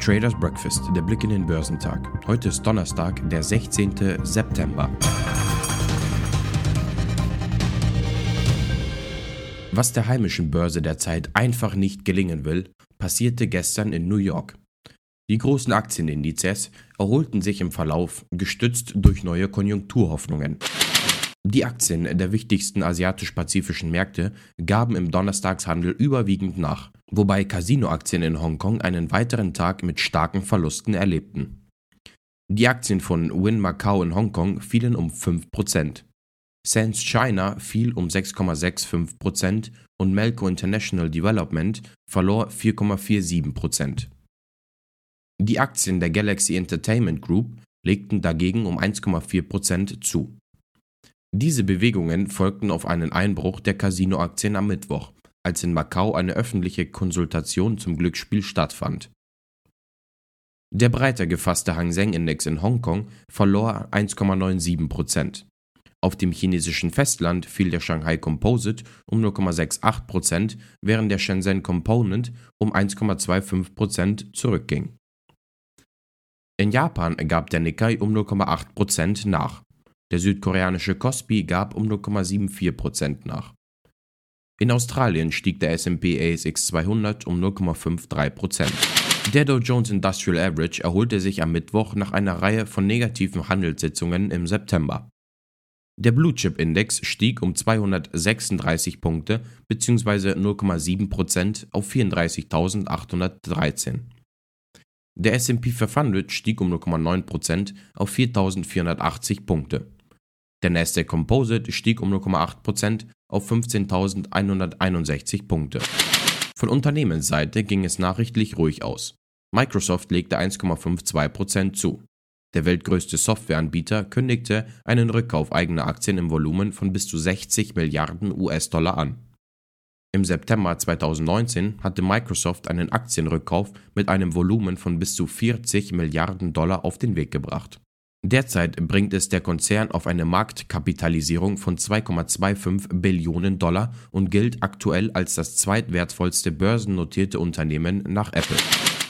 Traders Breakfast, der Blick in den Börsentag. Heute ist Donnerstag, der 16. September. Was der heimischen Börse derzeit einfach nicht gelingen will, passierte gestern in New York. Die großen Aktienindizes erholten sich im Verlauf, gestützt durch neue Konjunkturhoffnungen. Die Aktien der wichtigsten asiatisch-pazifischen Märkte gaben im Donnerstagshandel überwiegend nach, wobei Casino-Aktien in Hongkong einen weiteren Tag mit starken Verlusten erlebten. Die Aktien von Win Macau in Hongkong fielen um 5%. Sands China fiel um 6,65% und Melco International Development verlor 4,47%. Die Aktien der Galaxy Entertainment Group legten dagegen um 1,4% zu. Diese Bewegungen folgten auf einen Einbruch der Casino-Aktien am Mittwoch, als in Macau eine öffentliche Konsultation zum Glücksspiel stattfand. Der breiter gefasste Hang Seng Index in Hongkong verlor 1,97% Auf dem chinesischen Festland fiel der Shanghai Composite um 0,68% während der Shenzhen Component um 1,25% zurückging. In Japan gab der Nikkei um 0,8% nach. Der südkoreanische Kospi gab um 0,74% nach. In Australien stieg der S&P ASX 200 um 0,53%. Der Dow Jones Industrial Average erholte sich am Mittwoch nach einer Reihe von negativen Handelssitzungen im September. Der Blue Chip Index stieg um 236 Punkte bzw. 0,7% auf 34.813. Der S&P 500 stieg um 0,9% auf 4.480 Punkte. Der Nasdaq Composite stieg um 0,8% auf 15.161 Punkte. Von Unternehmensseite ging es nachrichtlich ruhig aus. Microsoft legte 1,52% zu. Der weltgrößte Softwareanbieter kündigte einen Rückkauf eigener Aktien im Volumen von bis zu 60 Milliarden US-Dollar an. Im September 2019 hatte Microsoft einen Aktienrückkauf mit einem Volumen von bis zu 40 Milliarden Dollar auf den Weg gebracht. Derzeit bringt es der Konzern auf eine Marktkapitalisierung von 2,25 Billionen Dollar und gilt aktuell als das zweitwertvollste börsennotierte Unternehmen nach Apple.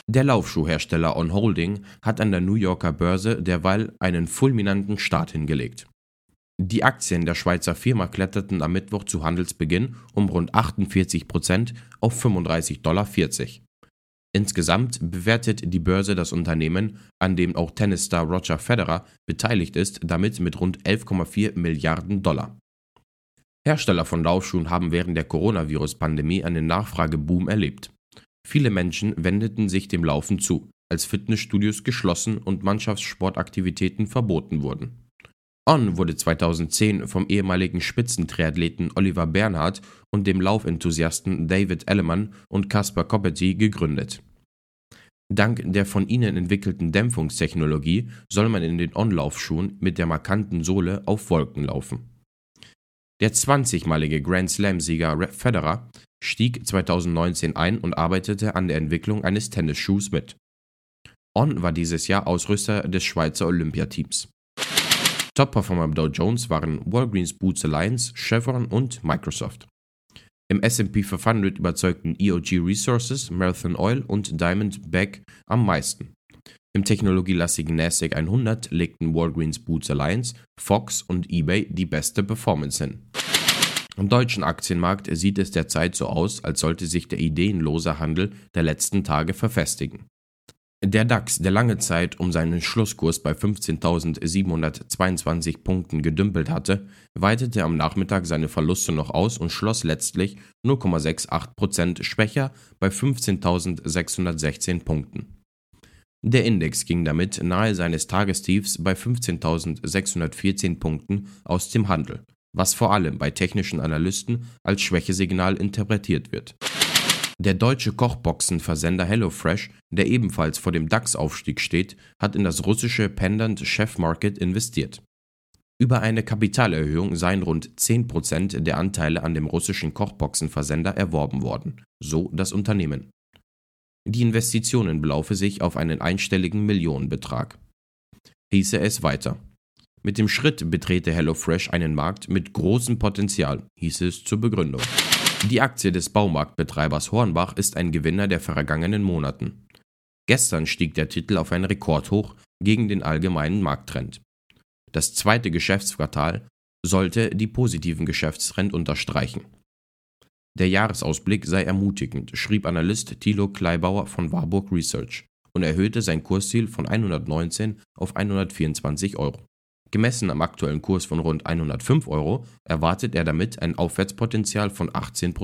Der Laufschuhhersteller On Holding hat an der New Yorker Börse derweil einen fulminanten Start hingelegt. Die Aktien der Schweizer Firma kletterten am Mittwoch zu Handelsbeginn um rund 48 Prozent auf 35,40 Dollar. Insgesamt bewertet die Börse das Unternehmen, an dem auch Tennisstar Roger Federer beteiligt ist, damit mit rund 11,4 Milliarden Dollar. Hersteller von Laufschuhen haben während der Coronavirus-Pandemie einen Nachfrageboom erlebt. Viele Menschen wendeten sich dem Laufen zu, als Fitnessstudios geschlossen und Mannschaftssportaktivitäten verboten wurden. On wurde 2010 vom ehemaligen Spitzentriathleten Oliver Bernhard und dem Laufenthusiasten David Ellemann und Caspar Copperty gegründet. Dank der von ihnen entwickelten Dämpfungstechnologie soll man in den On-Laufschuhen mit der markanten Sohle auf Wolken laufen. Der 20-malige Grand Slam-Sieger Federer stieg 2019 ein und arbeitete an der Entwicklung eines Tennisschuhs mit. On war dieses Jahr Ausrüster des Schweizer Olympiateams. Top-Performer im Dow Jones waren Walgreens Boots Alliance, Chevron und Microsoft. Im S&P 500 überzeugten EOG Resources, Marathon Oil und Diamondback am meisten. Im technologielastigen NASDAQ 100 legten Walgreens Boots Alliance, Fox und eBay die beste Performance hin. Am deutschen Aktienmarkt sieht es derzeit so aus, als sollte sich der ideenlose Handel der letzten Tage verfestigen. Der DAX, der lange Zeit um seinen Schlusskurs bei 15.722 Punkten gedümpelt hatte, weitete am Nachmittag seine Verluste noch aus und schloss letztlich 0,68% schwächer bei 15.616 Punkten. Der Index ging damit nahe seines Tagestiefs bei 15.614 Punkten aus dem Handel, was vor allem bei technischen Analysten als Schwächesignal interpretiert wird. Der deutsche Kochboxenversender HelloFresh, der ebenfalls vor dem DAX-Aufstieg steht, hat in das russische Pendant Chef Market investiert. Über eine Kapitalerhöhung seien rund 10% der Anteile an dem russischen Kochboxenversender erworben worden, so das Unternehmen. Die Investitionen belaufe sich auf einen einstelligen Millionenbetrag. Hieße es weiter. Mit dem Schritt betrete HelloFresh einen Markt mit großem Potenzial, hieß es zur Begründung. Die Aktie des Baumarktbetreibers Hornbach ist ein Gewinner der vergangenen Monaten. Gestern stieg der Titel auf ein Rekordhoch gegen den allgemeinen Markttrend. Das zweite Geschäftsquartal sollte die positiven Geschäftstrend unterstreichen. Der Jahresausblick sei ermutigend, schrieb Analyst Thilo Kleibauer von Warburg Research und erhöhte sein Kursziel von 119 auf 124 Euro. Gemessen am aktuellen Kurs von rund 105 Euro erwartet er damit ein Aufwärtspotenzial von 18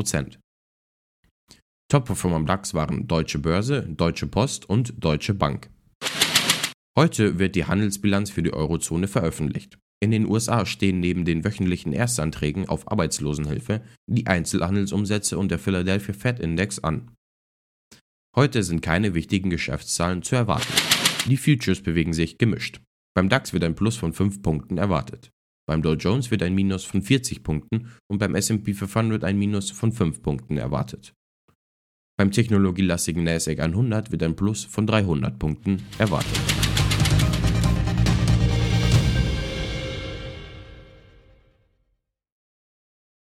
Top-Performer am DAX waren Deutsche Börse, Deutsche Post und Deutsche Bank. Heute wird die Handelsbilanz für die Eurozone veröffentlicht. In den USA stehen neben den wöchentlichen Erstanträgen auf Arbeitslosenhilfe die Einzelhandelsumsätze und der Philadelphia Fed Index an. Heute sind keine wichtigen Geschäftszahlen zu erwarten. Die Futures bewegen sich gemischt. Beim DAX wird ein Plus von 5 Punkten erwartet. Beim Dow Jones wird ein Minus von 40 Punkten und beim SP 500 ein Minus von 5 Punkten erwartet. Beim technologielastigen NASDAQ 100 wird ein Plus von 300 Punkten erwartet.